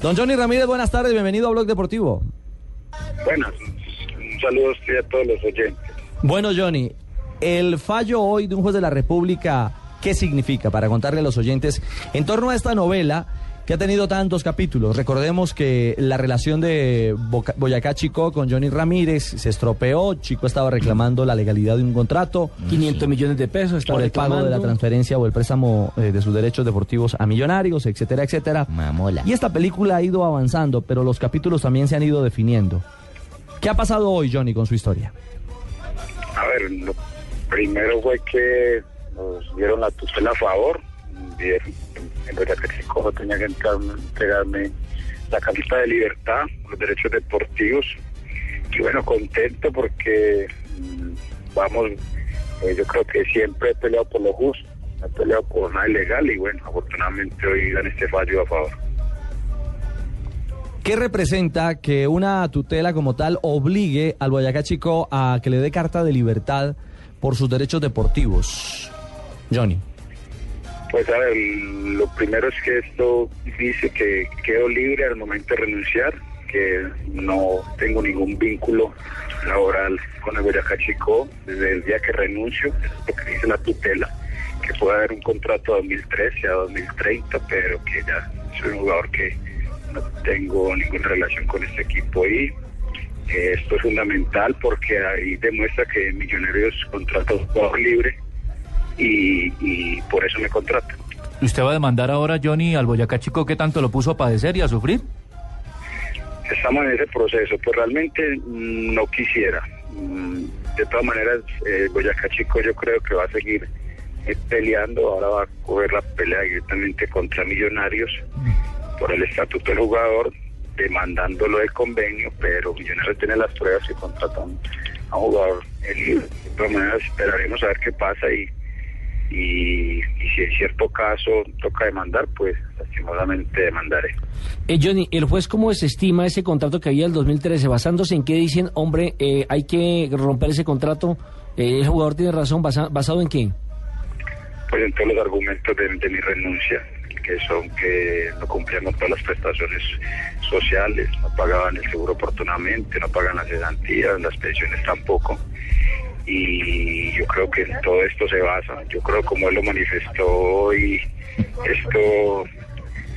Don Johnny Ramírez, buenas tardes, bienvenido a Blog Deportivo. Buenas, un saludo a usted y a todos los oyentes. Bueno, Johnny, el fallo hoy de un juez de la República, ¿qué significa? Para contarle a los oyentes, en torno a esta novela que ha tenido tantos capítulos. Recordemos que la relación de Boca- Boyacá Chico con Johnny Ramírez se estropeó. Chico estaba reclamando la legalidad de un contrato 500 millones de pesos. estaba por el pago de la transferencia o el préstamo eh, de sus derechos deportivos a millonarios, etcétera, etcétera. Mamola. Y esta película ha ido avanzando, pero los capítulos también se han ido definiendo. ¿Qué ha pasado hoy, Johnny, con su historia? A ver, lo primero fue que nos dieron la tutela a favor. Dieron- En verdad que Chico tenía que entregarme la carta de libertad, los derechos deportivos. Y bueno, contento porque mm, vamos, eh, yo creo que siempre he peleado por lo justo, he peleado por nada ilegal y bueno, afortunadamente hoy dan este fallo a favor. ¿Qué representa que una tutela como tal obligue al Boyacá Chico a que le dé carta de libertad por sus derechos deportivos? Johnny. Pues a lo primero es que esto dice que quedo libre al momento de renunciar, que no tengo ningún vínculo laboral con el Boyacá Chico desde el día que renuncio, es lo que dice la tutela, que puede haber un contrato a 2013 a 2030, pero que ya soy un jugador que no tengo ninguna relación con este equipo. Y eh, esto es fundamental porque ahí demuestra que Millonarios contrata a un jugador libre y, y por eso me contrata. ¿Usted va a demandar ahora, Johnny, al Boyacá Chico que tanto lo puso a padecer y a sufrir? Estamos en ese proceso, pues realmente no quisiera. Mm, De todas maneras, eh, Boyacá Chico yo creo que va a seguir eh, peleando, ahora va a coger la pelea directamente contra Millonarios por el estatuto del jugador, demandándolo del convenio, pero Millonarios tiene las pruebas que contratan a un jugador eh. De todas maneras, esperaremos a ver qué pasa y, y, y si en cierto caso toca demandar, pues lastimosamente demandaré. Eh, Johnny, ¿el juez cómo desestima ese contrato que había el 2013? ¿Basándose en qué dicen, hombre, eh, hay que romper ese contrato? Eh, ¿El jugador tiene razón? ¿Basa- ¿Basado en qué? pues en todos los argumentos de, de mi renuncia, que son que no cumplían con todas las prestaciones sociales, no pagaban el seguro oportunamente, no pagan las cesantías, las pensiones tampoco. Y yo creo que en todo esto se basa. Yo creo como él lo manifestó hoy, esto,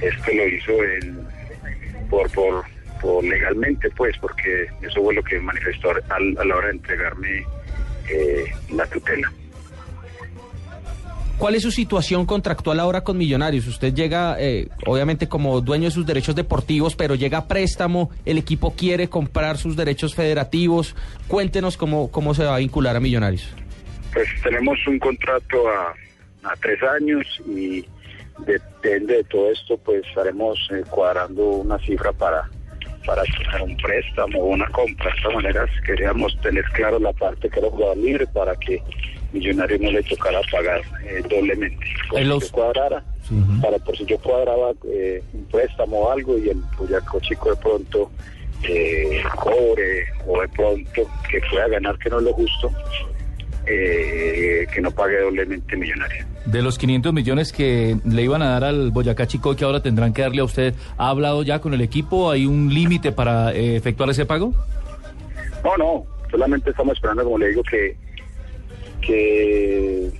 esto lo hizo en, por, por, legalmente, pues, porque eso fue lo que manifestó al- a la hora de entregarme eh, la tutela. ¿Cuál es su situación contractual ahora con Millonarios? Usted llega, eh, obviamente, como dueño de sus derechos deportivos, pero llega a préstamo, el equipo quiere comprar sus derechos federativos. Cuéntenos cómo, cómo se va a vincular a Millonarios. Pues tenemos un contrato a, tres años y depende de todo esto, pues estaremos eh, cuadrando una cifra para para un préstamo o una compra. De todas maneras, queríamos tener claro la parte que era jugador libre para que Millonario no le tocara pagar eh, doblemente. Por si los- yo cuadrara, para por si yo cuadraba eh, un préstamo o algo y el Boyacá Chico de pronto eh, cobre o de pronto que pueda ganar que no es lo justo, eh, que no pague doblemente millonario. De los 500 millones que le iban a dar al Boyacá Chico y que ahora tendrán que darle a usted, ¿ha hablado ya con el equipo? ¿Hay un límite para eh, efectuar ese pago? No, no, solamente estamos esperando, como le digo, que, que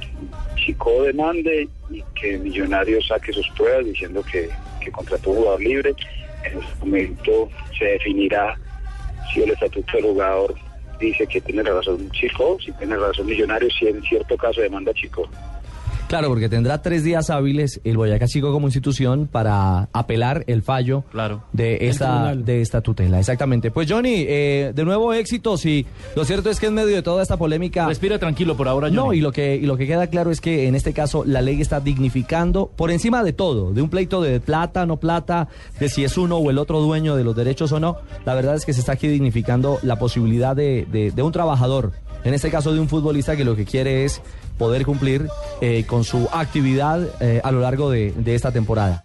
Chico demande y que Millonario saque sus pruebas diciendo que, que contrató un jugador libre. En ese momento se definirá si el estatuto del jugador dice que tiene razón Chico, si tiene razón Millonario, si en cierto caso demanda Chico. Claro, porque tendrá tres días hábiles el Boyacá Chico como institución para apelar el fallo Claro. de esta de esta tutela. Exactamente. Pues Johnny, eh, de nuevo éxitos y lo cierto es que en medio de toda esta polémica Respira tranquilo por ahora, no, Johnny. y lo que y lo que queda claro es que en este caso la ley está dignificando por encima de todo, de un pleito de plata, no plata, de si es uno o el otro dueño de los derechos o no. La verdad es que se está aquí dignificando la posibilidad de, de- de un trabajador, en este caso de un futbolista que lo que quiere es poder cumplir eh, con su actividad eh, a lo largo de- de esta temporada.